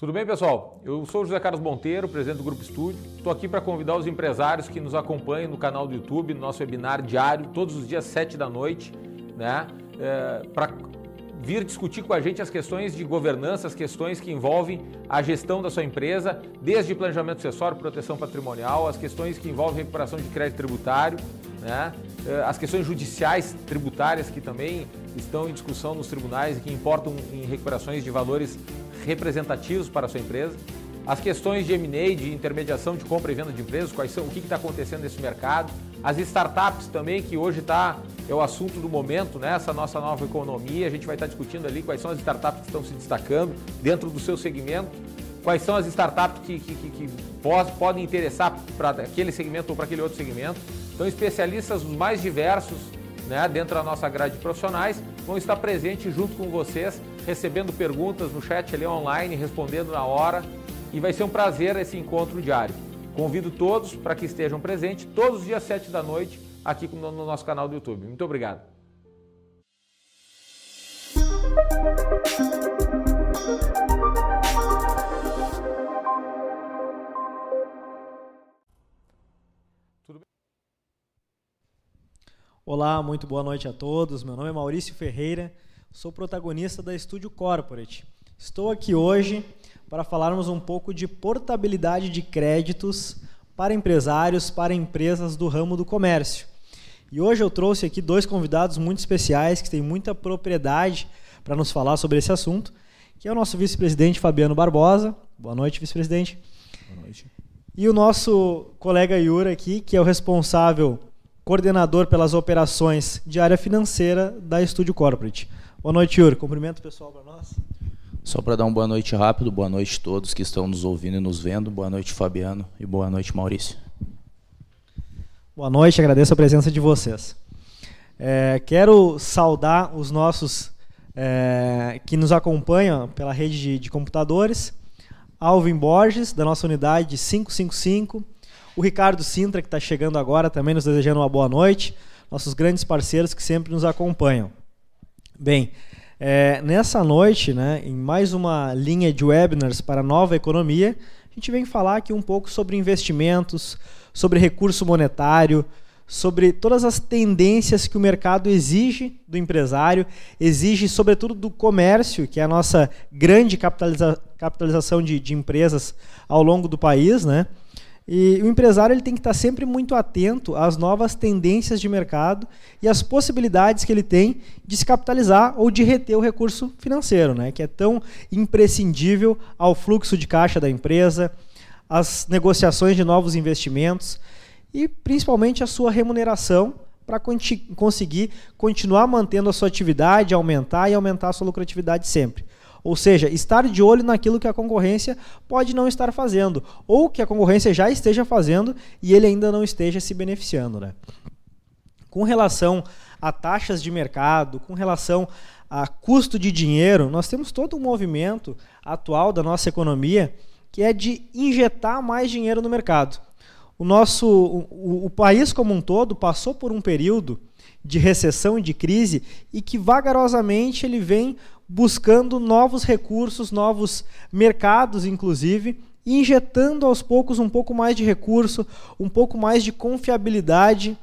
Tudo bem, pessoal? Eu sou o José Carlos Monteiro, presidente do Grupo Estúdio. Estou aqui para convidar os empresários que nos acompanham no canal do YouTube, no nosso webinar diário, todos os dias 7 da noite, né? É, para vir discutir com a gente as questões de governança, as questões que envolvem a gestão da sua empresa, desde planejamento acessório, proteção patrimonial, as questões que envolvem recuperação de crédito tributário, né? É, as questões judiciais tributárias que também estão em discussão nos tribunais e que importam em recuperações de valores representativos para a sua empresa. As questões de M&A, de intermediação de compra e venda de empresas, quais são, o que está acontecendo nesse mercado. As startups também, que hoje está, é o assunto do momento, né? essa nossa nova economia. A gente vai estar tá discutindo ali quais são as startups que estão se destacando dentro do seu segmento, quais são as startups que, que, que, que podem interessar para aquele segmento ou para aquele outro segmento. Então, especialistas os mais diversos né, dentro da nossa grade de profissionais vão estar presentes junto com vocês recebendo perguntas no chat ali online, respondendo na hora. E vai ser um prazer esse encontro diário. Convido todos para que estejam presentes todos os dias 7 da noite aqui no nosso canal do YouTube. Muito obrigado. Olá, muito boa noite a todos. Meu nome é Maurício Ferreira sou protagonista da Studio Corporate. Estou aqui hoje para falarmos um pouco de portabilidade de créditos para empresários, para empresas do ramo do comércio. E hoje eu trouxe aqui dois convidados muito especiais que têm muita propriedade para nos falar sobre esse assunto, que é o nosso vice-presidente Fabiano Barbosa. Boa noite, vice-presidente. Boa noite. E o nosso colega Yura aqui, que é o responsável coordenador pelas operações de área financeira da Studio Corporate. Boa noite, Yuri. Cumprimento o pessoal para nós. Só para dar uma boa noite rápido, boa noite a todos que estão nos ouvindo e nos vendo. Boa noite, Fabiano, e boa noite, Maurício. Boa noite, agradeço a presença de vocês. É, quero saudar os nossos é, que nos acompanham pela rede de, de computadores. Alvin Borges, da nossa unidade 555. O Ricardo Sintra, que está chegando agora, também nos desejando uma boa noite. Nossos grandes parceiros que sempre nos acompanham. Bem, é, nessa noite, né, em mais uma linha de webinars para a nova economia, a gente vem falar aqui um pouco sobre investimentos, sobre recurso monetário, sobre todas as tendências que o mercado exige do empresário, exige sobretudo do comércio, que é a nossa grande capitaliza capitalização de, de empresas ao longo do país, né? E o empresário ele tem que estar sempre muito atento às novas tendências de mercado e às possibilidades que ele tem de se capitalizar ou de reter o recurso financeiro, né, que é tão imprescindível ao fluxo de caixa da empresa, às negociações de novos investimentos e principalmente a sua remuneração para conseguir continuar mantendo a sua atividade, aumentar e aumentar a sua lucratividade sempre. Ou seja, estar de olho naquilo que a concorrência pode não estar fazendo, ou que a concorrência já esteja fazendo e ele ainda não esteja se beneficiando. Né? Com relação a taxas de mercado, com relação a custo de dinheiro, nós temos todo um movimento atual da nossa economia que é de injetar mais dinheiro no mercado. O nosso o, o país como um todo passou por um período de recessão e de crise e que vagarosamente ele vem buscando novos recursos, novos mercados, inclusive, injetando aos poucos um pouco mais de recurso, um pouco mais de confiabilidade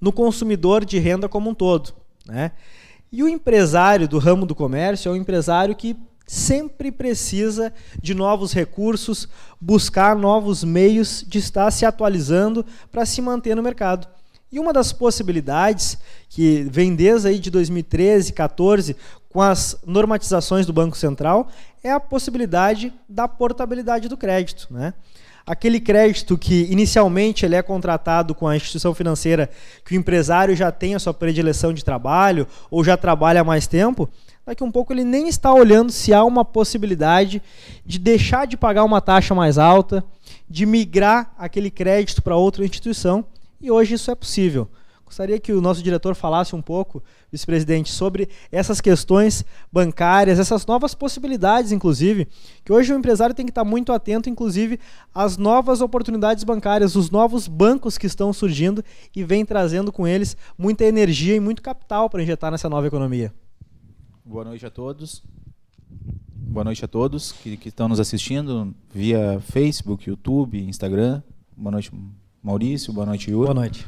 no consumidor de renda como um todo. Né? E o empresário do ramo do comércio é um empresário que sempre precisa de novos recursos, buscar novos meios de estar se atualizando para se manter no mercado. E uma das possibilidades que vem desde aí de 2013, 14, com as normatizações do Banco Central, é a possibilidade da portabilidade do crédito. Né? Aquele crédito que inicialmente ele é contratado com a instituição financeira, que o empresário já tem a sua predileção de trabalho ou já trabalha há mais tempo, daqui um pouco ele nem está olhando se há uma possibilidade de deixar de pagar uma taxa mais alta, de migrar aquele crédito para outra instituição, e hoje isso é possível. Gostaria que o nosso diretor falasse um pouco, vice-presidente, sobre essas questões bancárias, essas novas possibilidades, inclusive, que hoje o empresário tem que estar muito atento, inclusive, às novas oportunidades bancárias, os novos bancos que estão surgindo e vem trazendo com eles muita energia e muito capital para injetar nessa nova economia. Boa noite a todos. Boa noite a todos que, que estão nos assistindo via Facebook, YouTube, Instagram. Boa noite, Maurício. Boa noite, Yuri. Boa noite.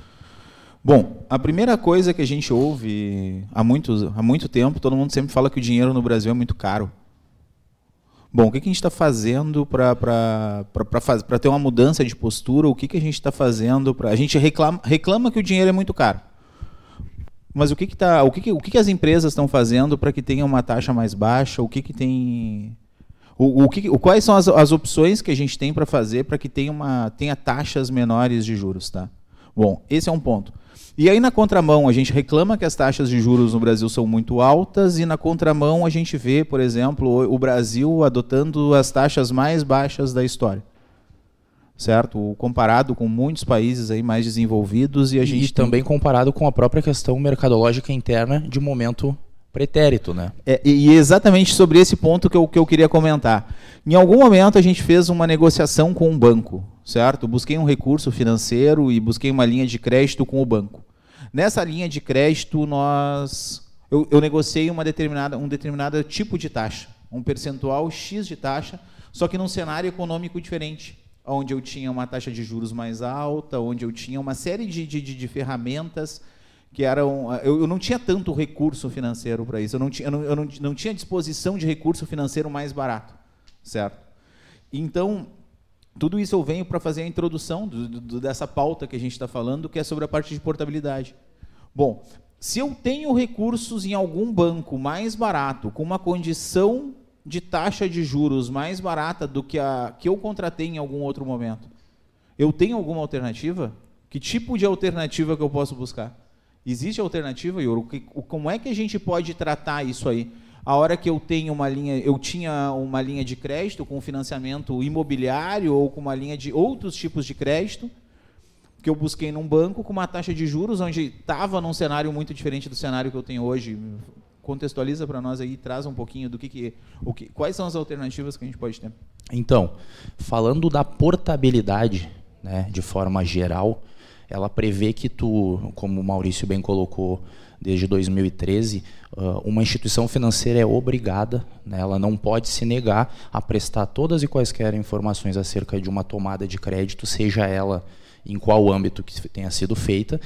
Bom, a primeira coisa que a gente ouve há, muitos, há muito tempo, todo mundo sempre fala que o dinheiro no Brasil é muito caro. Bom, o que, que a gente está fazendo para ter uma mudança de postura? O que, que a gente está fazendo para. A gente reclama, reclama que o dinheiro é muito caro. Mas o que, que, tá, o que, que, o que, que as empresas estão fazendo para que tenha uma taxa mais baixa? O que, que tem. O, o que, o, quais são as, as opções que a gente tem para fazer para que tenha, uma, tenha taxas menores de juros? Tá? Bom, esse é um ponto. E aí, na contramão, a gente reclama que as taxas de juros no Brasil são muito altas, e na contramão, a gente vê, por exemplo, o Brasil adotando as taxas mais baixas da história. Certo? Comparado com muitos países aí mais desenvolvidos e a e gente. também tem... comparado com a própria questão mercadológica interna de momento pretérito, né? É, e exatamente sobre esse ponto que eu, que eu queria comentar. Em algum momento a gente fez uma negociação com um banco, certo? Busquei um recurso financeiro e busquei uma linha de crédito com o banco. Nessa linha de crédito, nós eu, eu negociei uma determinada, um determinado tipo de taxa, um percentual X de taxa, só que num cenário econômico diferente, onde eu tinha uma taxa de juros mais alta, onde eu tinha uma série de, de, de ferramentas que eram. Eu, eu, não tinha tanto recurso financeiro para isso, eu, não tinha, eu, não, eu não, não tinha disposição de recurso financeiro mais barato, certo? Então, tudo isso eu venho para fazer a introdução do, do, dessa pauta que a gente está falando, que é sobre a parte de portabilidade. Bom, se eu tenho recursos em algum banco mais barato, com uma condição de taxa de juros mais barata do que a que eu contratei em algum outro momento, eu tenho alguma alternativa? Que tipo de alternativa que eu posso buscar? Existe alternativa, Yoro? Como é que a gente pode tratar isso aí? A hora que eu tenho uma linha, eu tinha uma linha de crédito com financiamento imobiliário ou com uma linha de outros tipos de crédito, que eu busquei num banco com uma taxa de juros onde estava num cenário muito diferente do cenário que eu tenho hoje. Contextualiza para nós aí, traz um pouquinho do que, que, o que, quais são as alternativas que a gente pode ter. Então, falando da portabilidade, né, de forma geral, ela prevê que tu, como o Maurício bem colocou, desde 2013, uma instituição financeira é obrigada, né, ela não pode se negar a prestar todas e quaisquer informações acerca de uma tomada de crédito, seja ela em qual âmbito que tenha sido feita,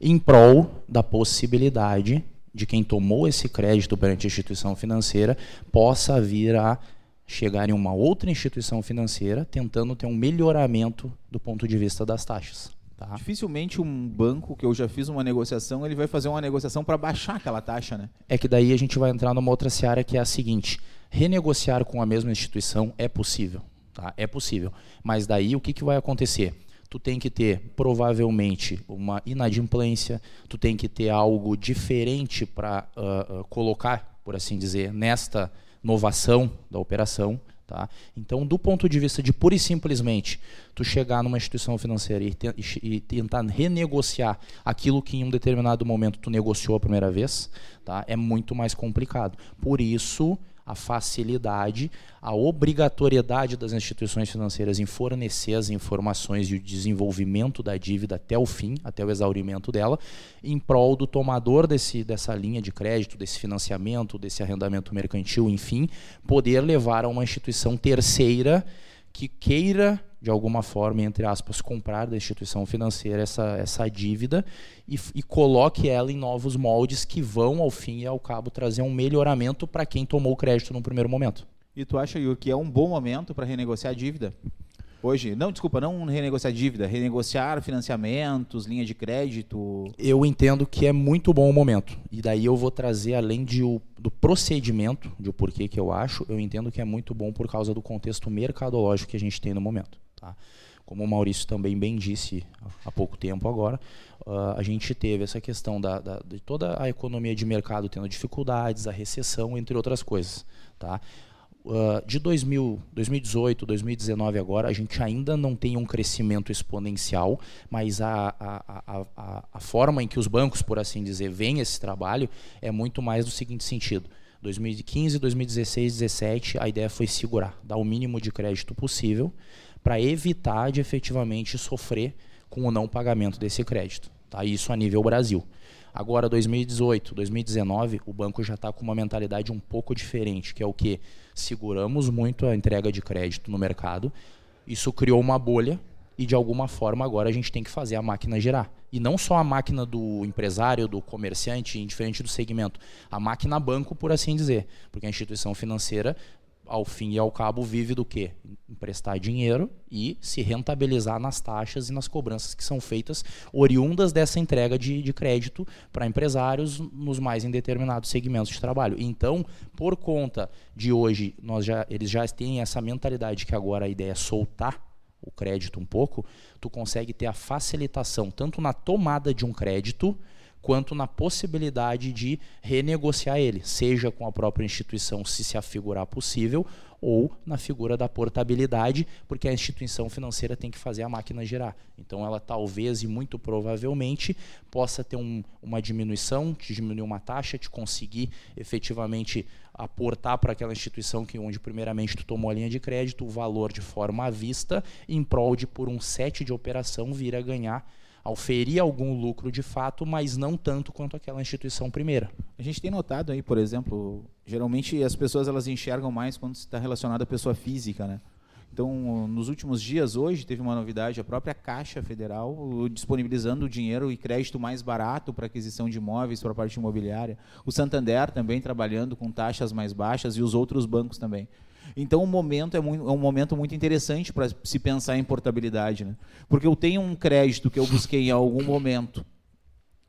em prol da possibilidade de quem tomou esse crédito perante a instituição financeira possa vir a chegar em uma outra instituição financeira tentando ter um melhoramento do ponto de vista das taxas. Tá? Dificilmente um banco que eu já fiz uma negociação, ele vai fazer uma negociação para baixar aquela taxa, né? É que daí a gente vai entrar numa outra seara que é a seguinte: renegociar com a mesma instituição é possível, tá? É possível. Mas daí o que, que vai acontecer? tu tem que ter provavelmente uma inadimplência, tu tem que ter algo diferente para uh, uh, colocar, por assim dizer, nesta inovação da operação. Tá? Então, do ponto de vista de pura e simplesmente tu chegar numa instituição financeira e, te, e, tentar renegociar aquilo que em um determinado momento tu negociou a primeira vez, tá? é muito mais complicado. Por isso, a facilidade, a obrigatoriedade das instituições financeiras em fornecer as informações e o desenvolvimento da dívida até o fim, até o exaurimento dela, em prol do tomador desse, dessa linha de crédito, desse financiamento, desse arrendamento mercantil, enfim, poder levar a uma instituição terceira que queira de alguma forma, entre aspas, comprar da instituição financeira essa, essa dívida e, e, coloque ela em novos moldes que vão, ao fim e ao cabo, trazer um melhoramento para quem tomou o crédito no primeiro momento. E tu acha, Yuri, que é um bom momento para renegociar a dívida? Hoje, não, desculpa, não renegociar dívida, renegociar financiamentos, linha de crédito. Eu entendo que é muito bom o momento. E daí eu vou trazer, além de o, do procedimento, de o porquê que eu acho, eu entendo que é muito bom por causa do contexto mercadológico que a gente tem no momento. Tá? Como o Maurício também bem disse há pouco tempo agora, uh, a gente teve essa questão da, da, de toda a economia de mercado tendo dificuldades, a recessão, entre outras coisas. Tá? Uh, de 2000, 2018, 2019 agora, a gente ainda não tem um crescimento exponencial, mas a, a, a, a, forma em que os bancos, por assim dizer, veem esse trabalho é muito mais do seguinte sentido. 2015, 2016, 2017, a ideia foi segurar, dar o mínimo de crédito possível para evitar de efetivamente sofrer com o não pagamento desse crédito. Tá? Isso a nível Brasil. Agora, 2018, 2019, o banco já está com uma mentalidade um pouco diferente, que é o que? Seguramos muito a entrega de crédito no mercado, isso criou uma bolha e de alguma forma agora a gente tem que fazer a máquina girar. E não só a máquina do empresário, do comerciante, indiferente do segmento, a máquina banco, por assim dizer. Porque a instituição financeira ao fim e ao cabo, vive do quê? Emprestar dinheiro e se rentabilizar nas taxas e nas cobranças que são feitas oriundas dessa entrega de, de crédito para empresários nos mais indeterminados segmentos de trabalho. Então, por conta de hoje, nós já, eles já têm essa mentalidade que agora a ideia é soltar o crédito um pouco, tu consegue ter a facilitação tanto na tomada de um crédito quanto na possibilidade de renegociar ele, seja com a própria instituição, se se afigurar possível, ou na figura da portabilidade, porque a instituição financeira tem que fazer a máquina girar. Então, ela talvez e muito provavelmente possa ter um, uma diminuição, te diminuir uma taxa, te conseguir efetivamente aportar para aquela instituição que onde primeiramente tu tomou a linha de crédito o valor de forma à vista, em prol de por um set de operação vir a ganhar auferir algum lucro de fato, mas não tanto quanto aquela instituição primeira. A gente tem notado aí, por exemplo, geralmente as pessoas elas enxergam mais quando está relacionado à pessoa física, né? Então, nos últimos dias, hoje, teve uma novidade, a própria Caixa Federal disponibilizando dinheiro e crédito mais barato para aquisição de imóveis para a parte imobiliária. O Santander também trabalhando com taxas mais baixas e os outros bancos também. Então o momento é, muito, é um momento muito interessante para se pensar em portabilidade, né? Porque eu tenho um crédito que eu busquei em algum momento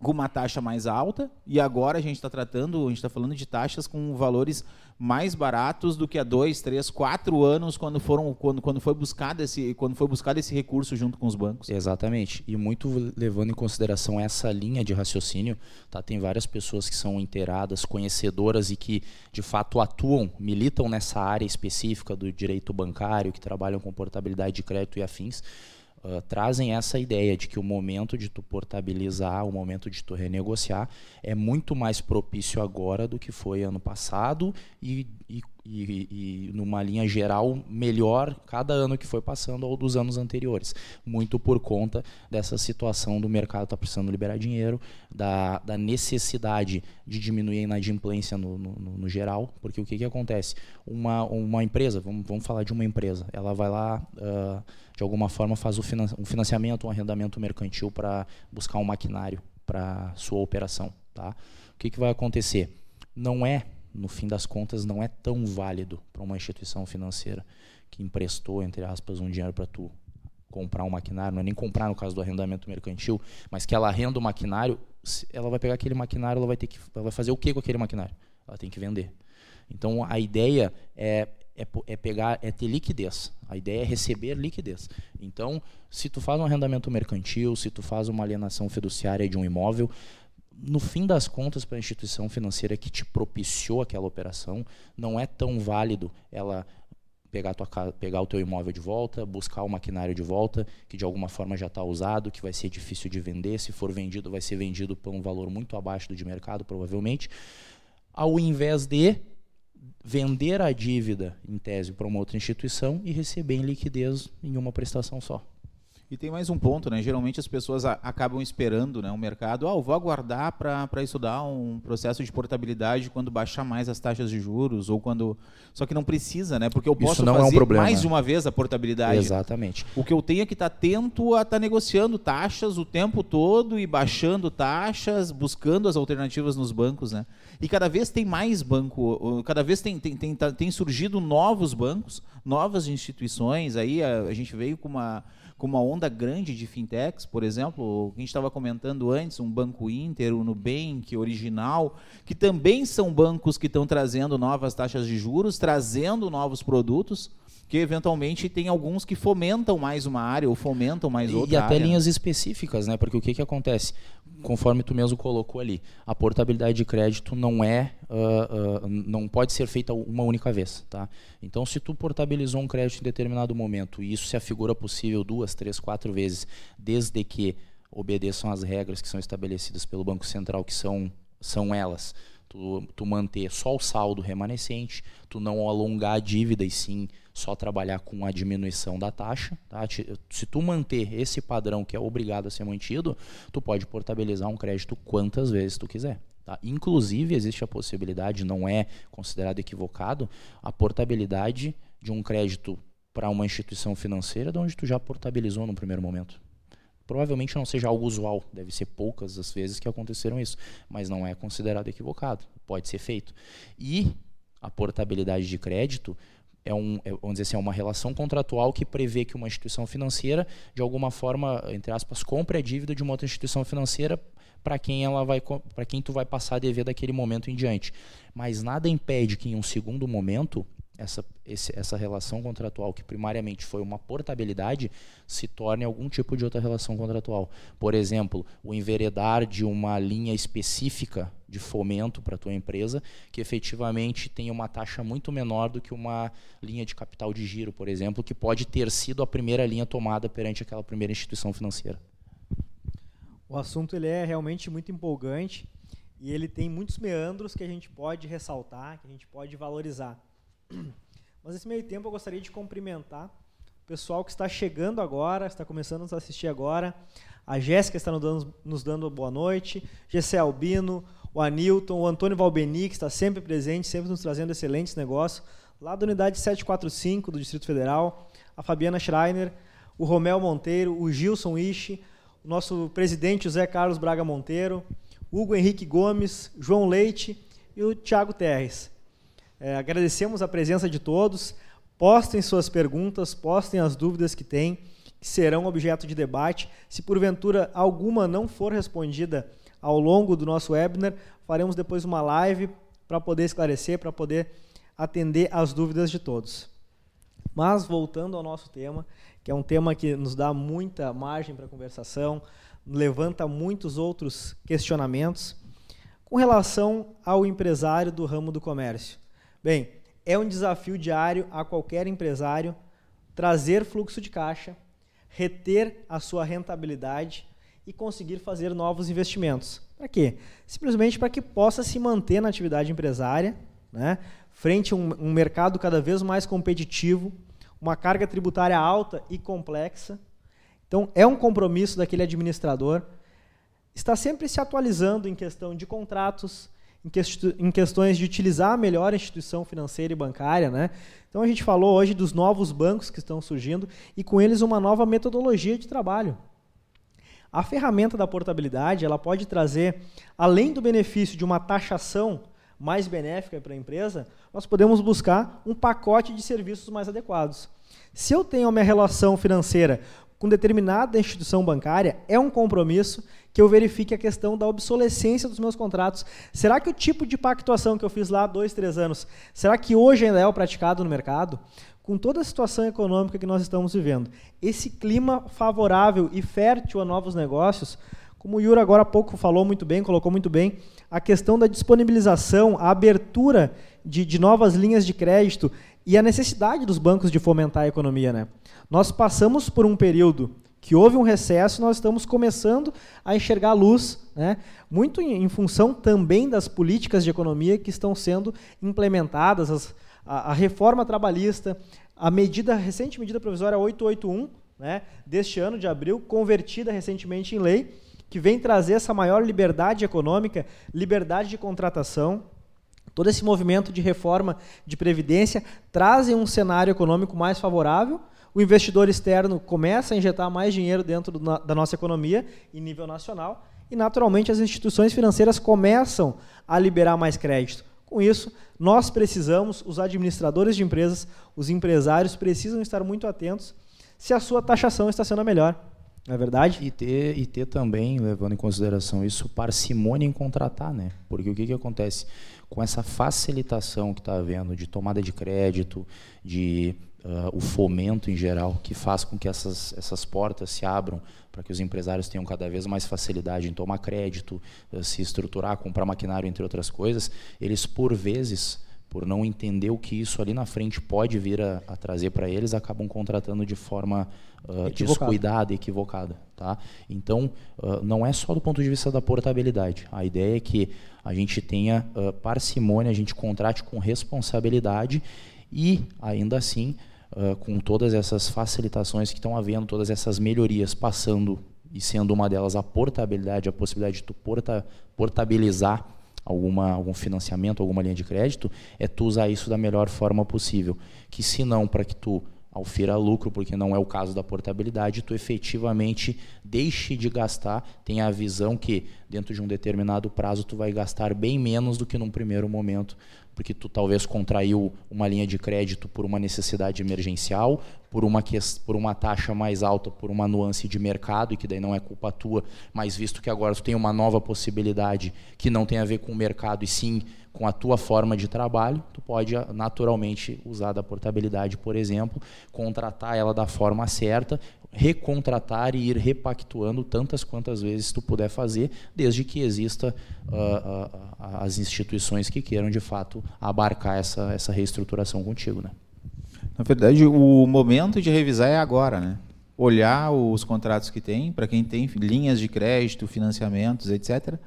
com uma taxa mais alta e agora a gente está tratando, a gente está falando de taxas com valores mais baratos do que há dois, três, quatro anos quando foram quando, quando foi buscado esse quando foi buscado esse recurso junto com os bancos. Exatamente e muito levando em consideração essa linha de raciocínio, tá? Tem várias pessoas que são inteiradas, conhecedoras e que de fato atuam, militam nessa área específica do direito bancário, que trabalham com portabilidade de crédito e afins uh, trazem essa ideia de que o momento de tu portabilizar, o momento de tu renegociar é muito mais propício agora do que foi ano passado e, e, e, e numa linha geral melhor cada ano que foi passando ou dos anos anteriores. Muito por conta dessa situação do mercado estar tá precisando liberar dinheiro, da, da necessidade de diminuir a inadimplência no, no, no, geral, porque o que, que acontece? Uma, uma empresa, vamos, vamos falar de uma empresa, ela vai lá... Uh, de alguma forma faz um financiamento, um arrendamento mercantil para buscar um maquinário para sua operação. Tá? O que, que vai acontecer? Não é, no fim das contas, não é tão válido para uma instituição financeira que emprestou, entre aspas, um dinheiro para tu comprar um maquinário, não é nem comprar no caso do arrendamento mercantil, mas que ela arrenda o maquinário, ela vai pegar aquele maquinário, ela vai ter que ela vai fazer o que com aquele maquinário? Ela tem que vender. Então a ideia é, é, é, pegar, é ter liquidez. A ideia é receber liquidez. Então, se tu faz um arrendamento mercantil, se tu faz uma alienação fiduciária de um imóvel, no fim das contas, para a instituição financeira que te propiciou aquela operação, não é tão válido ela pegar, tua, pegar o teu imóvel de volta, buscar o maquinário de volta, que de alguma forma já está usado, que vai ser difícil de vender. Se for vendido, vai ser vendido por um valor muito abaixo do de mercado, provavelmente. Ao invés de vender a dívida, em tese, para uma outra instituição e receber em liquidez em uma prestação só. E tem mais um ponto, né? Geralmente as pessoas a, acabam esperando né, o mercado. Ah, eu vou aguardar para estudar um processo de portabilidade quando baixar mais as taxas de juros ou quando. Só que não precisa, né? Porque eu posso fazer é um mais de uma vez a portabilidade. Exatamente. O que eu tenho é que estar tá atento a estar tá negociando taxas o tempo todo e baixando taxas, buscando as alternativas nos bancos, né? E cada vez tem mais banco, cada vez tem, tem, tem, tá, tem surgido novos bancos, novas instituições. Aí a, a gente veio com uma com uma onda grande de fintechs, por exemplo, a gente estava comentando antes, um Banco Inter, o Nubank, Original, que também são bancos que estão trazendo novas taxas de juros, trazendo novos produtos que eventualmente tem alguns que fomentam mais uma área ou fomentam mais outra E até área. linhas específicas, né? Porque o que, que acontece? Conforme tu mesmo colocou ali, a portabilidade de crédito não é, uh, uh, não pode ser feita uma única vez, tá? Então, se tu portabilizou um crédito em determinado momento e isso se afigura possível duas, três, quatro vezes, desde que obedeçam às regras que são estabelecidas pelo Banco Central, que são, são elas, tu, tu manter só o saldo remanescente, tu não alongar a dívida e sim só trabalhar com a diminuição da taxa. Tá? Se tu manter esse padrão que é obrigado a ser mantido, tu pode portabilizar um crédito quantas vezes tu quiser. Tá? Inclusive, existe a possibilidade, não é considerado equivocado, a portabilidade de um crédito para uma instituição financeira de onde tu já portabilizou no primeiro momento. Provavelmente não seja algo usual, deve ser poucas as vezes que aconteceram isso, mas não é considerado equivocado, pode ser feito. E a portabilidade de crédito é, um, é, vamos dizer assim, é uma relação contratual que prevê que uma instituição financeira, de alguma forma, entre aspas, compre a dívida de uma outra instituição financeira para quem ela vai para quem tu vai passar a dever daquele momento em diante. Mas nada impede que em um segundo momento essa, esse, essa relação contratual, que primariamente foi uma portabilidade, se torne algum tipo de outra relação contratual. Por exemplo, o enveredar de uma linha específica de fomento para a tua empresa, que efetivamente tem uma taxa muito menor do que uma linha de capital de giro, por exemplo, que pode ter sido a primeira linha tomada perante aquela primeira instituição financeira. O assunto ele é realmente muito empolgante e ele tem muitos meandros que a gente pode ressaltar, que a gente pode valorizar. Mas nesse meio tempo eu gostaria de cumprimentar o pessoal que está chegando agora, está começando a nos assistir agora. A Jéssica está nos dando, nos dando boa noite, Gessé Albino, o Anilton, o Antônio Valbeni, que está sempre presente, sempre nos trazendo excelentes negócios, lá da unidade 745 do Distrito Federal, a Fabiana Schreiner, o Romel Monteiro, o Gilson Ishi, o nosso presidente José Carlos Braga Monteiro, Hugo Henrique Gomes, João Leite e o Tiago Terres. É, agradecemos a presença de todos. Postem suas perguntas, postem as dúvidas que têm, que serão objeto de debate. Se porventura alguma não for respondida ao longo do nosso webinar, faremos depois uma live para poder esclarecer, para poder atender as dúvidas de todos. Mas voltando ao nosso tema, que é um tema que nos dá muita margem para conversação, levanta muitos outros questionamentos com relação ao empresário do ramo do comércio. Bem, é um desafio diário a qualquer empresário trazer fluxo de caixa, reter a sua rentabilidade e conseguir fazer novos investimentos. Para quê? Simplesmente para que possa se manter na atividade empresária, né? frente a um, um mercado cada vez mais competitivo, uma carga tributária alta e complexa. Então, é um compromisso daquele administrador estar sempre se atualizando em questão de contratos, em, questões de utilizar melhor a instituição financeira e bancária. Né? Então a gente falou hoje dos novos bancos que estão surgindo e com eles uma nova metodologia de trabalho. A ferramenta da portabilidade ela pode trazer, além do benefício de uma taxação mais benéfica para a empresa, nós podemos buscar um pacote de serviços mais adequados. Se eu tenho a minha relação financeira com determinada instituição bancária, é um compromisso que eu verifique a questão da obsolescência dos meus contratos. Será que o tipo de pactuação que eu fiz lá há dois, três anos, será que hoje ainda é o praticado no mercado? Com toda a situação econômica que nós estamos vivendo, esse clima favorável e fértil a novos negócios, como o Yura agora há pouco falou muito bem, colocou muito bem, a questão da disponibilização, a abertura de, de novas linhas de crédito e a necessidade dos bancos de fomentar a economia. Né? Nós passamos por um período que houve um recesso, nós estamos começando a enxergar a luz, né? muito em, função também das políticas de economia que estão sendo implementadas, as, a, a, reforma trabalhista, a medida, a recente medida provisória 881, né, deste ano de abril, convertida recentemente em lei, que vem trazer essa maior liberdade econômica, liberdade de contratação, todo esse movimento de reforma de previdência trazem um cenário econômico mais favorável, o investidor externo começa a injetar mais dinheiro dentro do, da nossa economia em nível nacional e, naturalmente, as instituições financeiras começam a liberar mais crédito. Com isso, nós precisamos, os administradores de empresas, os empresários precisam estar muito atentos se a sua taxação está sendo a melhor. Não é verdade? E ter, e ter também, levando em consideração isso, parcimônia em contratar, né? Porque o que, que acontece? Com essa facilitação que está havendo de tomada de crédito, de uh, o fomento em geral, que faz com que essas, essas portas se abram para que os empresários tenham cada vez mais facilidade em tomar crédito, uh, se estruturar, comprar maquinário, entre outras coisas, eles, por vezes, por não entender o que isso ali na frente pode vir a, a trazer para eles, acabam contratando de forma uh, descuidada e equivocada. Tá? Então, uh, não é só do ponto de vista da portabilidade. A ideia é que a gente tenha uh, parcimônia, a gente contrate com responsabilidade e, ainda assim, uh, com todas essas facilitações que estão havendo, todas essas melhorias passando e sendo uma delas a portabilidade, a possibilidade de tu porta, portabilizar alguma, algum financiamento, alguma linha de crédito, é tu usar isso da melhor forma possível. Que se não, para que tu alfira lucro, porque não é o caso da portabilidade, tu efetivamente deixe de gastar, tenha a visão que dentro de um determinado prazo tu vai gastar bem menos do que num primeiro momento, porque tu talvez contraiu uma linha de crédito por uma necessidade emergencial, por uma, por uma taxa mais alta, por uma nuance de mercado, e que daí não é culpa tua, mas visto que agora tu tem uma nova possibilidade que não tem a ver com o mercado e sim com a tua forma de trabalho, tu pode ah, naturalmente usar da portabilidade, por exemplo, contratar ela da forma certa, recontratar e ir repactuando tantas quantas vezes tu puder fazer, desde que exista uh, uh, as instituições que queiram de fato abarcar essa, essa reestruturação contigo, né? Na verdade, o momento de revisar é agora, né? Olhar os contratos que tem, para quem tem linhas de crédito, financiamentos, etc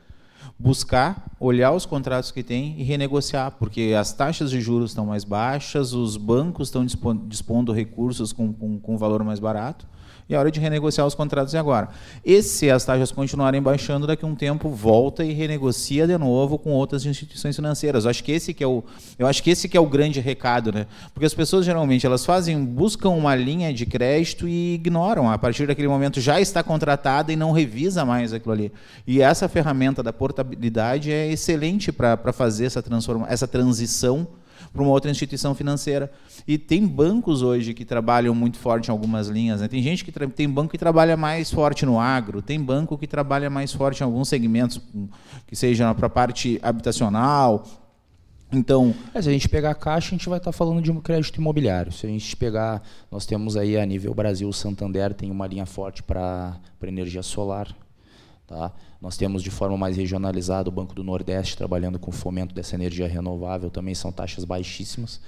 buscar, olhar os contratos que tem e renegociar, porque as taxas de juros estão mais baixas, os bancos estão dispondo recursos com, com, com valor mais barato e é hora de renegociar os contratos agora. E se as taxas continuarem baixando, daqui a um tempo volta e renegocia de novo com outras instituições financeiras. Eu acho que esse que é o, eu acho que esse que é o grande recado, né? Porque as pessoas geralmente elas fazem, buscam uma linha de crédito e ignoram. A partir daquele momento já está contratada e não revisa mais aquilo ali. E essa ferramenta da portabilidade é excelente para fazer essa transforma, essa transição para uma outra instituição financeira. E tem bancos hoje que trabalham muito forte em algumas linhas. Né? Tem gente que tem banco que trabalha mais forte no agro, tem banco que trabalha mais forte em alguns segmentos, que seja para a parte habitacional. Então, é, se a gente pegar a caixa, a gente vai estar tá falando de um crédito imobiliário. Se a gente pegar, nós temos aí a nível Brasil, o Santander tem uma linha forte para energia solar, Tá? Nós temos de forma mais regionalizada o Banco do Nordeste trabalhando com o fomento dessa energia renovável, também são taxas baixíssimas.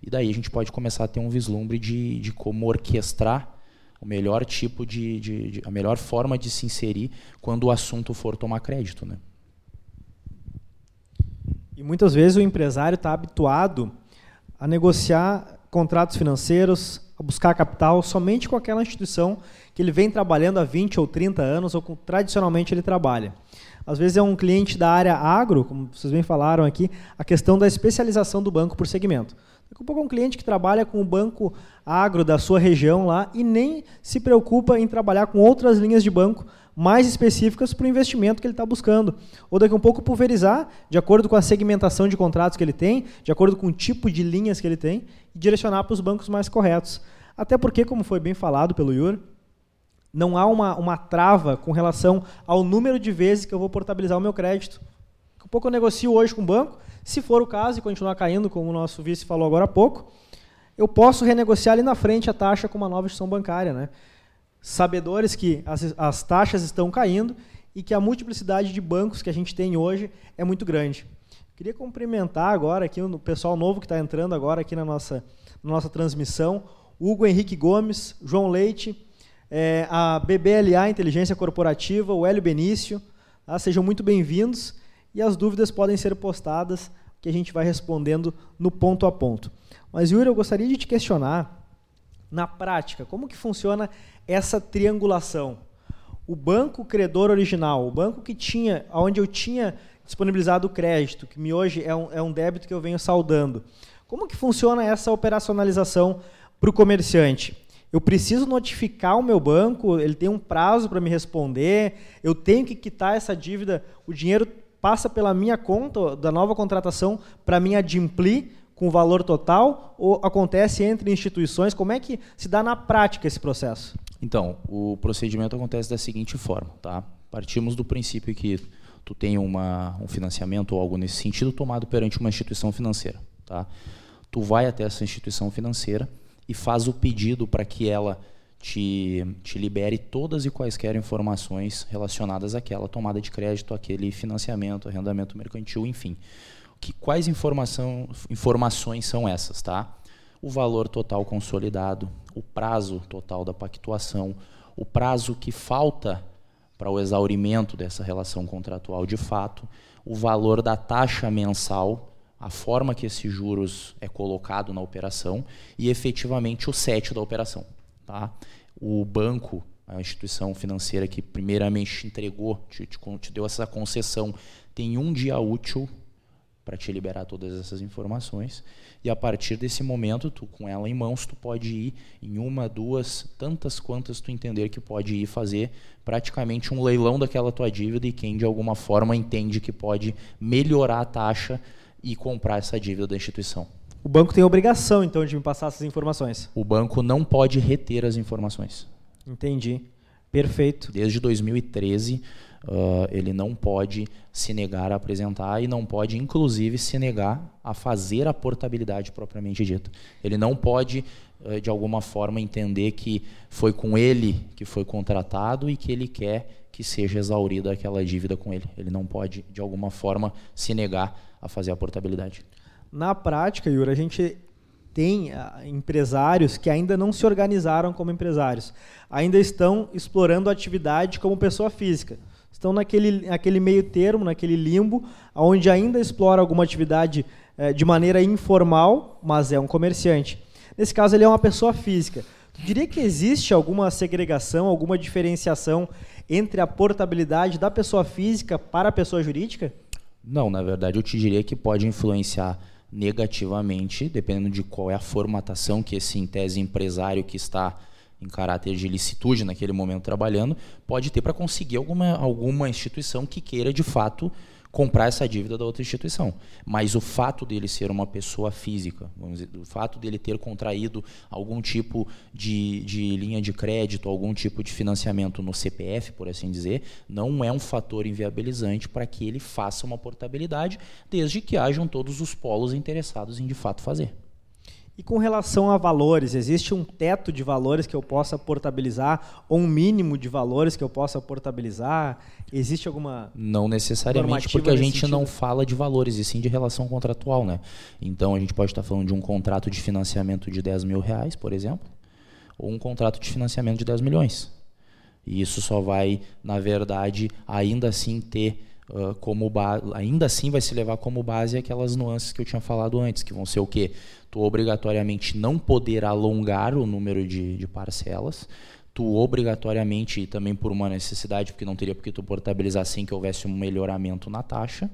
E daí a gente pode começar a ter um vislumbre de, de como orquestrar o melhor tipo de, de, de, a melhor forma de se inserir quando o assunto for tomar crédito, né? E muitas vezes o empresário está habituado a negociar contratos financeiros, a buscar capital somente com aquela instituição que ele vem trabalhando há 20 ou 30 anos ou tradicionalmente ele trabalha. Às vezes é um cliente da área agro, como vocês bem falaram aqui, a questão da especialização do banco por segmento. Daqui a pouco é um cliente que trabalha com o banco agro da sua região lá e nem se preocupa em trabalhar com outras linhas de banco mais específicas para o investimento que ele está buscando. Ou daqui a um pouco pulverizar, de acordo com a segmentação de contratos que ele tem, de acordo com o tipo de linhas que ele tem, e direcionar para os bancos mais corretos. Até porque, como foi bem falado pelo Yuri, não há uma, uma trava com relação ao número de vezes que eu vou portabilizar o meu crédito. A pouco eu negocio hoje com o banco, se for o caso e continuar caindo, como o nosso vice falou agora há pouco, eu posso renegociar ali na frente a taxa com uma nova instituição bancária. Né? sabedores que as, as taxas estão caindo e que a multiplicidade de bancos que a gente tem hoje é muito grande. Queria cumprimentar agora aqui o pessoal novo que está entrando agora aqui na nossa, na nossa transmissão, Hugo Henrique Gomes, João Leite, é, a BBLA Inteligência Corporativa, o Hélio Benício, tá? sejam muito bem-vindos e as dúvidas podem ser postadas que a gente vai respondendo no ponto a ponto. Mas, Yuri, eu gostaria de te questionar, na prática, como que funciona essa triangulação. O banco credor original, o banco que tinha, onde eu tinha disponibilizado o crédito, que me hoje é um, é um débito que eu venho saldando. Como que funciona essa operacionalização para o comerciante? Eu preciso notificar o meu banco, ele tem um prazo para me responder, eu tenho que quitar essa dívida, o dinheiro passa pela minha conta da nova contratação para mim adimplir com o valor total ou acontece entre instituições? Como é que se dá na prática esse processo? Então, o procedimento acontece da seguinte forma, tá? Partimos do princípio que tu tem uma, um financiamento ou algo nesse sentido tomado perante uma instituição financeira, tá? Tu vai até essa instituição financeira e faz o pedido para que ela te, te libere todas e quaisquer informações relacionadas àquela tomada de crédito, aquele financiamento, arrendamento mercantil, enfim. Que, quais informação, informações são essas, tá? o valor total consolidado, o prazo total da pactuação, o prazo que falta para o exaurimento dessa relação contratual de fato, o valor da taxa mensal a forma que esses juros é colocado na operação e efetivamente o set da operação. Tá? O banco, a instituição financeira que primeiramente te entregou, te, te, te deu essa concessão, tem um dia útil para te liberar todas essas informações e a partir desse momento, tu com ela em mãos, tu pode ir em uma, duas, tantas quantas tu entender que pode ir fazer praticamente um leilão daquela tua dívida e quem de alguma forma entende que pode melhorar a taxa e comprar essa dívida da instituição. O banco tem a obrigação, então, de me passar essas informações. O banco não pode reter as informações. Entendi. Perfeito. Desde 2013, uh, ele não pode se negar a apresentar e não pode, inclusive, se negar a fazer a portabilidade propriamente dita. Ele não pode, uh, de alguma forma, entender que foi com ele que foi contratado e que ele quer que seja exaurida aquela dívida com ele. Ele não pode, de alguma forma, se negar a fazer a portabilidade. Na prática, Yuri, a gente tem ah, empresários que ainda não se organizaram como empresários, ainda estão explorando a atividade como pessoa física. Estão naquele, naquele meio termo, naquele limbo, onde ainda explora alguma atividade eh, de maneira informal, mas é um comerciante. Nesse caso, ele é uma pessoa física. Tu diria que existe alguma segregação, alguma diferenciação entre a portabilidade da pessoa física para a pessoa jurídica? Não, na verdade eu te diria que pode influenciar negativamente, dependendo de qual é a formatação que esse, em tese, empresário que está em caráter de licitude naquele momento trabalhando, pode ter para conseguir alguma, alguma instituição que queira de fato comprar essa dívida da outra instituição. Mas o fato dele ser uma pessoa física, dizer, o fato dele ter contraído algum tipo de, de linha de crédito, algum tipo de financiamento no CPF, por assim dizer, não é um fator inviabilizante para que ele faça uma portabilidade, desde que hajam todos os polos interessados em de fato fazer. E com relação a valores, existe um teto de valores que eu possa portabilizar ou um mínimo de valores que eu possa portabilizar? Existe alguma Não necessariamente, porque a gente sentido? não fala de valores, e sim de relação contratual, né? Então a gente pode estar falando de um contrato de financiamento de 10 mil reais, por exemplo, ou um contrato de financiamento de 10 milhões. E isso só vai, na verdade, ainda assim ter uh, como ainda assim vai se levar como base aquelas nuances que eu tinha falado antes, que vão ser o quê? tu obrigatoriamente não poder alongar o número de, de parcelas, tu obrigatoriamente, também por uma necessidade, porque não teria porque tu portabilizar sem que houvesse um melhoramento na taxa,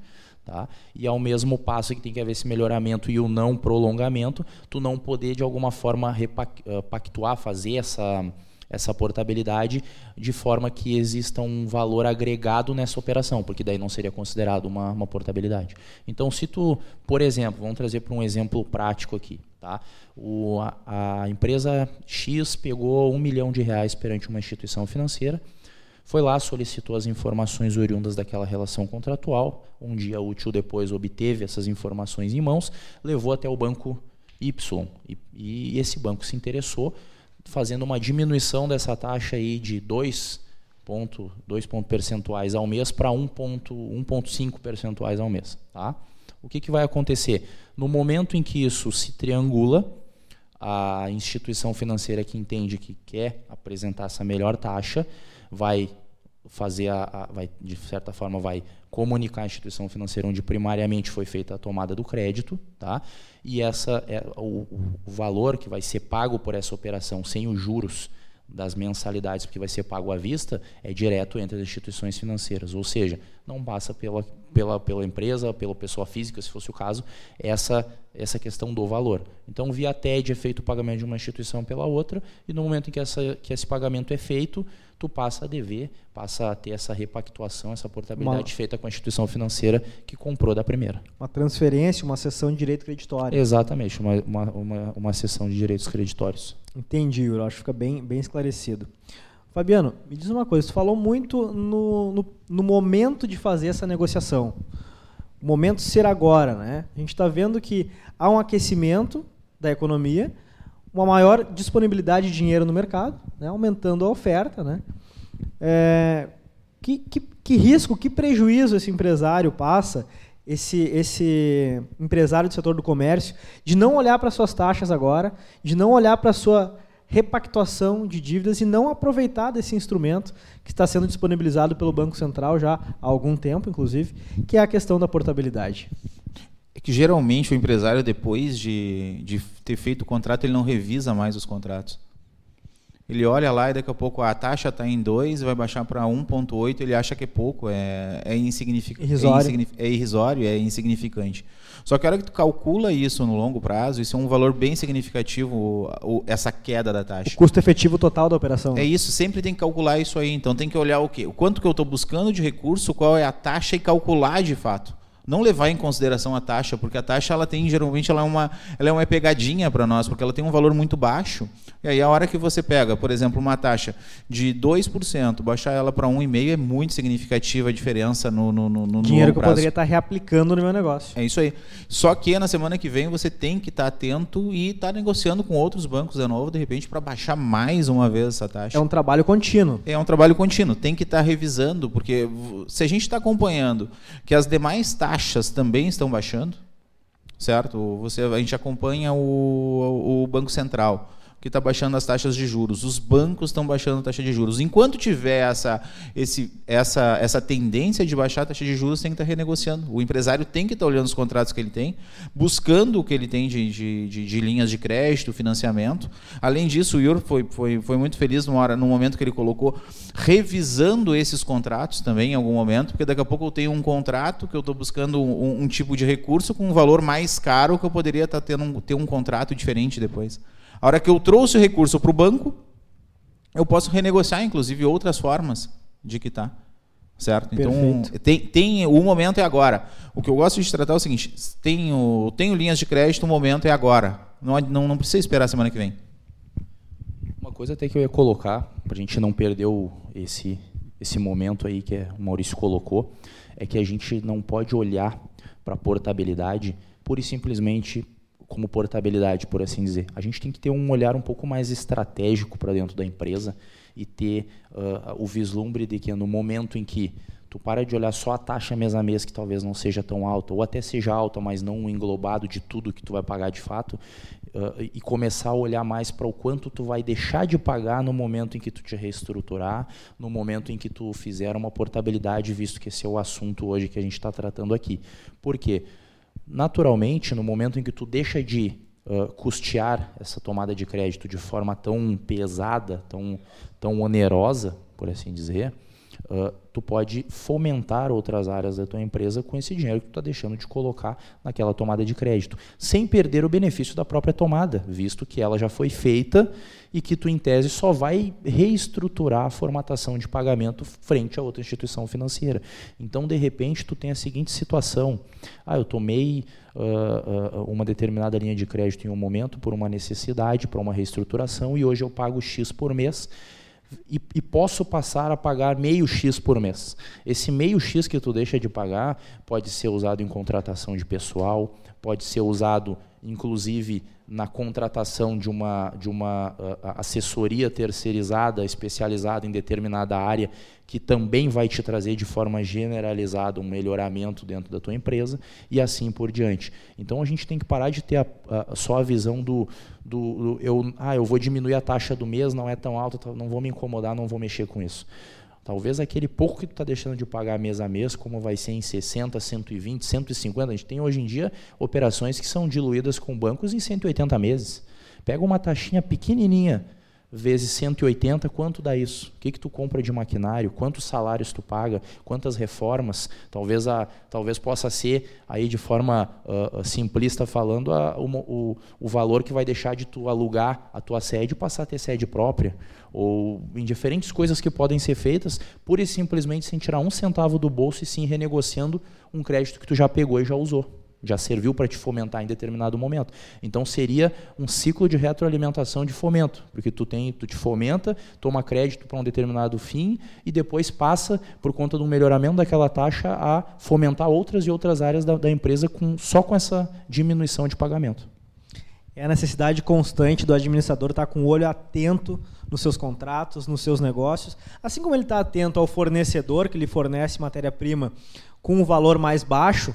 tá? E ao mesmo passo que tem que haver esse melhoramento e o não prolongamento, tu não poder de alguma forma repactuar, fazer essa essa portabilidade de forma que exista um valor agregado nessa operação, porque daí não seria considerado uma, uma portabilidade. Então, se tu, por exemplo, vamos trazer para um exemplo prático aqui, tá? O, a, a empresa X pegou um milhão de reais perante uma instituição financeira, foi lá, solicitou as informações oriundas daquela relação contratual, um dia útil depois obteve essas informações em mãos, levou até o banco Y, e, e esse banco se interessou fazendo uma diminuição dessa taxa aí de 2 ponto, 2 pontos percentuais ao mês para 1,5 percentuais ao mês. Tá? O que, que vai acontecer? No momento em que isso se triangula, a instituição financeira que entende que quer apresentar essa melhor taxa vai fazer a, a, vai de certa forma vai comunicar a instituição financeira onde primariamente foi feita a tomada do crédito, tá? E essa é o, o valor que vai ser pago por essa operação sem os juros das mensalidades, porque vai ser pago à vista, é direto entre as instituições financeiras, ou seja, não passa pela, pela, pela empresa, pela pessoa física, se fosse o caso, essa, essa questão do valor. Então, via TED é feito o pagamento de uma instituição pela outra, e no momento em que, essa, que esse pagamento é feito, tu passa a dever, passa a ter essa repactuação, essa portabilidade uma, feita com a instituição financeira que comprou da primeira. Uma transferência, uma cessão de direito creditório. Exatamente, uma, uma, uma, uma cessão de direitos creditórios. Entendi, eu acho que fica bem, bem esclarecido. Fabiano, me diz uma coisa, tu falou muito no, no, no momento de fazer essa negociação. O momento ser agora, né? A gente está vendo que há um aquecimento da economia, uma maior disponibilidade de dinheiro no mercado, né, aumentando a oferta. Né? É, que, que, que, risco, que prejuízo esse empresário passa, esse, esse empresário do setor do comércio, de não olhar para suas taxas agora, de não olhar para sua repactuação de dívidas e não aproveitar desse instrumento que está sendo disponibilizado pelo Banco Central já há algum tempo, inclusive, que é a questão da portabilidade que geralmente o empresário, depois de, de ter feito o contrato, ele não revisa mais os contratos. Ele olha lá e daqui a pouco a taxa está em 2, vai baixar para 1,8, ele acha que é pouco, é, é, insignific... irrisório. é, insignific... é irrisório, é insignificante. Só que a hora que tu calcula isso no longo prazo, isso é um valor bem significativo, essa queda da taxa. O custo efetivo total da operação. É isso, sempre tem que calcular isso aí. Então tem que olhar o quê? O quanto que eu estou buscando de recurso, qual é a taxa e calcular de fato não levar em consideração a taxa, porque a taxa ela tem geralmente ela é uma ela é uma pegadinha para nós, porque ela tem um valor muito baixo. E aí a hora que você pega, por exemplo, uma taxa de 2%, baixar ela para 1,5 é muito significativa a diferença no no, no, no dinheiro que eu poderia estar reaplicando no meu negócio. É isso aí. Só que na semana que vem você tem que estar atento e estar negociando com outros bancos de novo, de repente para baixar mais uma vez essa taxa. É um trabalho contínuo. É um trabalho contínuo, tem que estar revisando, porque se a gente está acompanhando que as demais taxas taxas também estão baixando, certo? Você, a gente acompanha o, o Banco Central que está baixando as taxas de juros. Os bancos estão baixando a taxa de juros. Enquanto tiver essa, esse, essa, essa tendência de baixar a taxa de juros, tem que estar tá renegociando. O empresário tem que estar tá olhando os contratos que ele tem, buscando o que ele tem de, de, de, de linhas de crédito, financiamento. Além disso, o Ior foi, foi, foi muito feliz no, hora, no momento que ele colocou, revisando esses contratos também em algum momento, porque daqui a pouco eu tenho um contrato que eu estou buscando um, um, tipo de recurso com um valor mais caro que eu poderia estar tá tendo um, ter um contrato diferente depois. A hora que eu trouxe o recurso para o banco, eu posso renegociar, inclusive, outras formas de quitar. Certo? Então, tem, tem, o momento é agora. O que eu gosto de tratar é o seguinte: tenho, tenho linhas de crédito, o momento é agora. Não, não, não precisa esperar a semana que vem. Uma coisa até que eu ia colocar, para a gente não perder o, esse, esse momento aí que o Maurício colocou, é que a gente não pode olhar para a portabilidade pura e simplesmente como portabilidade, por assim dizer. A gente tem que ter um olhar um pouco mais estratégico para dentro da empresa e ter uh, o vislumbre de que no momento em que tu para de olhar só a taxa mês a mês, que talvez não seja tão alta, ou até seja alta, mas não englobado de tudo que tu vai pagar de fato, uh, e começar a olhar mais para o quanto tu vai deixar de pagar no momento em que tu te reestruturar, no momento em que tu fizer uma portabilidade, visto que esse é o assunto hoje que a gente está tratando aqui. Por quê? Porque naturalmente, no momento em que tu deixa de uh, custear essa tomada de crédito de forma tão pesada, tão, tão onerosa, por assim dizer, uh, tu pode fomentar outras áreas da tua empresa com esse dinheiro que tu está deixando de colocar naquela tomada de crédito, sem perder o benefício da própria tomada, visto que ela já foi feita e que tu, em tese, só vai reestruturar a formatação de pagamento frente a outra instituição financeira. Então, de repente, tu tem a seguinte situação: ah, eu tomei uh, uh, uma determinada linha de crédito em um momento por uma necessidade, para uma reestruturação, e hoje eu pago X por mês e, e, posso passar a pagar meio X por mês. Esse meio X que tu deixa de pagar pode ser usado em contratação de pessoal, pode ser usado inclusive na contratação de uma, de uma uh, assessoria terceirizada, especializada em determinada área, que também vai te trazer de forma generalizada um melhoramento dentro da tua empresa e assim por diante. Então a gente tem que parar de ter a, a, só a visão do, do, do, eu, ah, eu vou diminuir a taxa do mês, não é tão alta, não vou me incomodar, não vou mexer com isso. Talvez aquele pouco que tu está deixando de pagar mês a mês, como vai ser em 60, 120, 150, a gente tem hoje em dia operações que são diluídas com bancos em 180 meses. Pega uma taxinha pequenininha vezes 180, quanto dá isso? O que, que tu compra de maquinário? Quantos salários tu paga? Quantas reformas? Talvez, a, talvez possa ser, aí de forma uh, simplista falando, a, o, o valor que vai deixar de tu alugar a tua sede e passar a ter sede própria. Ou em diferentes coisas que podem ser feitas, pura e simplesmente sem tirar um centavo do bolso e sim renegociando um crédito que tu já pegou e já usou já serviu para te fomentar em determinado momento. Então seria um ciclo de retroalimentação de fomento, porque tu tem, tu te fomenta, toma crédito para um determinado fim e depois passa por conta do melhoramento daquela taxa a fomentar outras e outras áreas da, da empresa com só com essa diminuição de pagamento. É a necessidade constante do administrador estar com o olho atento nos seus contratos, nos seus negócios, assim como ele está atento ao fornecedor que lhe fornece matéria-prima com um valor mais baixo,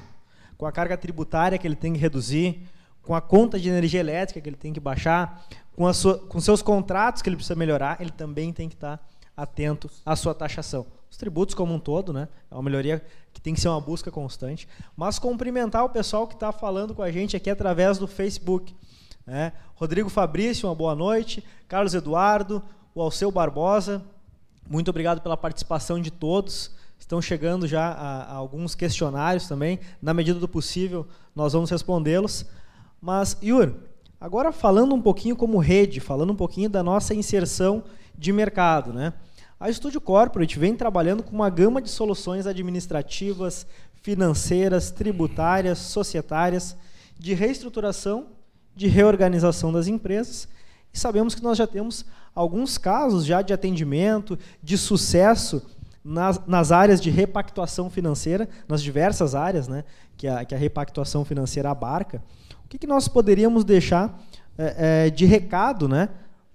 com a carga tributária que ele tem que reduzir, com a conta de energia elétrica que ele tem que baixar, com, a sua, com seus contratos que ele precisa melhorar, ele também tem que estar atento à sua taxação. os tributos como um todo, né? É uma melhoria que tem que ser uma busca constante. Mas cumprimentar o pessoal que está falando com a gente aqui através do Facebook. Né? Rodrigo Fabrício, uma boa noite. Carlos Eduardo, o Alceu Barbosa, muito obrigado pela participação de todos. Estão chegando já a, a alguns questionários também. Na medida do possível, nós vamos respondê-los. Mas, Yur, agora falando um pouquinho como rede, falando um pouquinho da nossa inserção de mercado. Né? A Studio Corporate vem trabalhando com uma gama de soluções administrativas, financeiras, tributárias, societárias, de reestruturação, de reorganização das empresas. E sabemos que nós já temos alguns casos já de atendimento, de sucesso nas, nas áreas de repactuação financeira, nas diversas áreas né, que, a, que a repactuação financeira abarca. O que, que nós poderíamos deixar é, é, de recado né,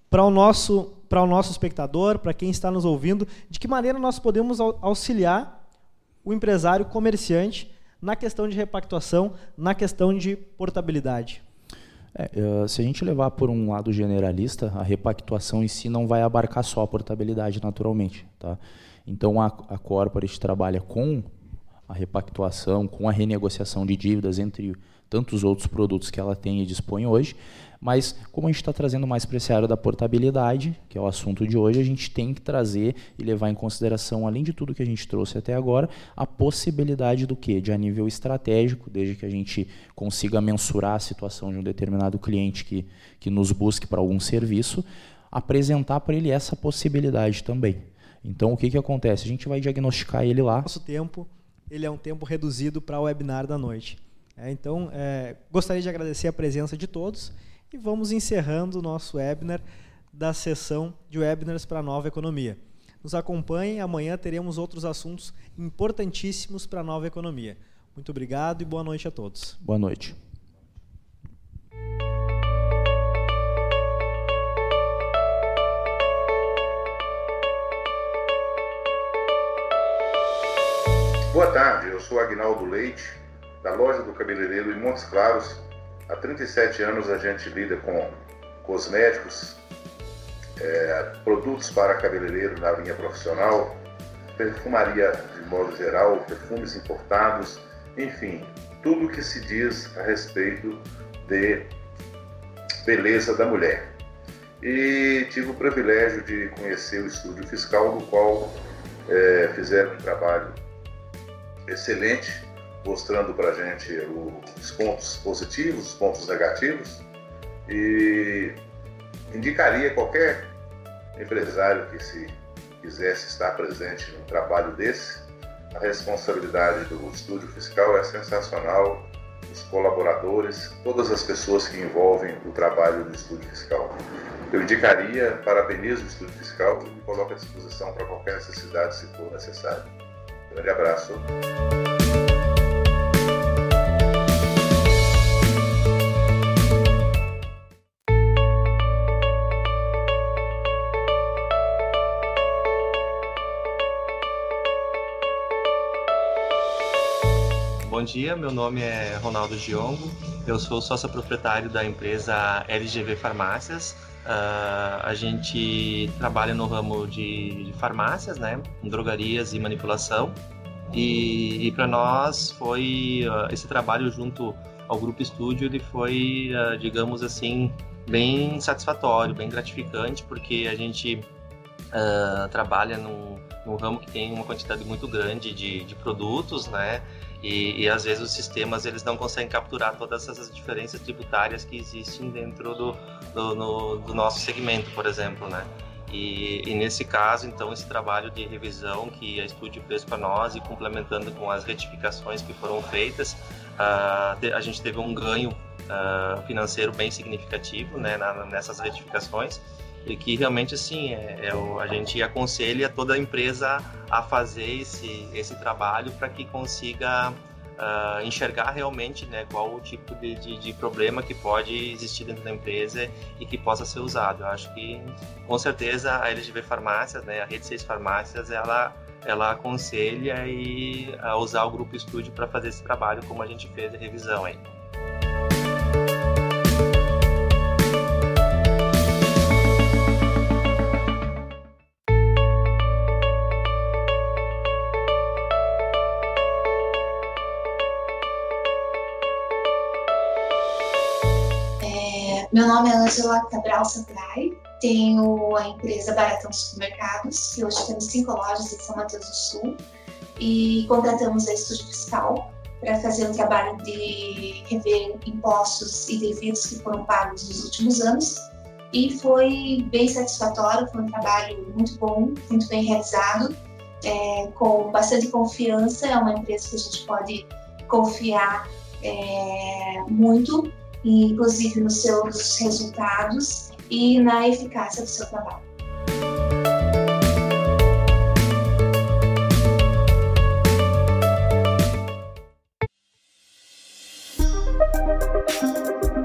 para o nosso para o nosso espectador, para quem está nos ouvindo, de que maneira nós podemos auxiliar o empresário comerciante na questão de repactuação, na questão de portabilidade. É, uh, se a gente levar por um lado generalista, a repactuação em si não vai abarcar só a portabilidade naturalmente. Tá? Então a, a corporate trabalha com a repactuação, com a renegociação de dívidas, entre tantos outros produtos que ela tem e dispõe hoje, mas como a gente está trazendo mais para esse área da portabilidade, que é o assunto de hoje, a gente tem que trazer e levar em consideração, além de tudo que a gente trouxe até agora, a possibilidade do que? De a nível estratégico, desde que a gente consiga mensurar a situação de um determinado cliente que, que nos busque para algum serviço, apresentar para ele essa possibilidade também. Então, o que, que acontece? A gente vai diagnosticar ele lá. Nosso tempo ele é um tempo reduzido para o webinar da noite. É, então, é, gostaria de agradecer a presença de todos e vamos encerrando o nosso webinar da sessão de webinars para a nova economia. Nos acompanhem, amanhã teremos outros assuntos importantíssimos para a nova economia. Muito obrigado e boa noite a todos. Boa noite. Boa tarde, eu sou Agnaldo Leite, da loja do cabeleireiro em Montes Claros, Há 37 anos a gente lida com cosméticos, é, produtos para cabeleireiro na linha profissional, perfumaria de modo geral, perfumes importados, enfim, tudo que se diz a respeito de beleza da mulher. E tive o privilégio de conhecer o estúdio fiscal, no qual é, fizeram um trabalho excelente mostrando para a gente os pontos positivos, os pontos negativos e indicaria qualquer empresário que se quisesse estar presente num trabalho desse, a responsabilidade do estúdio fiscal é sensacional, os colaboradores, todas as pessoas que envolvem o trabalho do estúdio fiscal. Eu indicaria, parabenizo o estúdio fiscal e me coloco à disposição para qualquer necessidade se for necessário. Grande abraço. dia, meu nome é Ronaldo Giongo, eu sou sócio proprietário da empresa LGV Farmácias. Uh, a gente trabalha no ramo de, de farmácias, né, drogarias e manipulação. E, e para nós foi uh, esse trabalho junto ao grupo estúdio, ele foi, uh, digamos assim, bem satisfatório, bem gratificante, porque a gente trabalha num, num ramo que tem uma quantidade muito grande de, de produtos, né? E, e, às vezes os sistemas eles não conseguem capturar todas essas diferenças tributárias que existem dentro do, do, no, do nosso segmento, por exemplo, né? E, e, nesse caso, então, esse trabalho de revisão que a Estúdio fez para nós e complementando com as retificações que foram feitas, uh, a gente teve um ganho uh, financeiro bem significativo né, na, nessas retificações e que realmente assim é, é o, a gente aconselha toda empresa a fazer esse, esse trabalho para que consiga uh, enxergar realmente né, qual o tipo de, de, de, problema que pode existir dentro da empresa e que possa ser usado. Eu acho que com certeza a LGV Farmácias, né, a Rede 6 Farmácias, ela ela aconselha e a usar o grupo estúdio para fazer esse trabalho como a gente fez a revisão aí. Meu nome é Angela Cabral Sampaio, tenho a empresa Baratão Supermercados, que hoje temos cinco lojas em São Mateus do Sul, e contratamos a Estúdio Fiscal para fazer um trabalho de rever impostos e devidos que foram pagos nos últimos anos. E foi bem satisfatório, foi um trabalho muito bom, muito bem realizado, é, com bastante confiança. É uma empresa que a gente pode confiar é, muito, inclusive nos seus resultados e na eficácia do seu trabalho.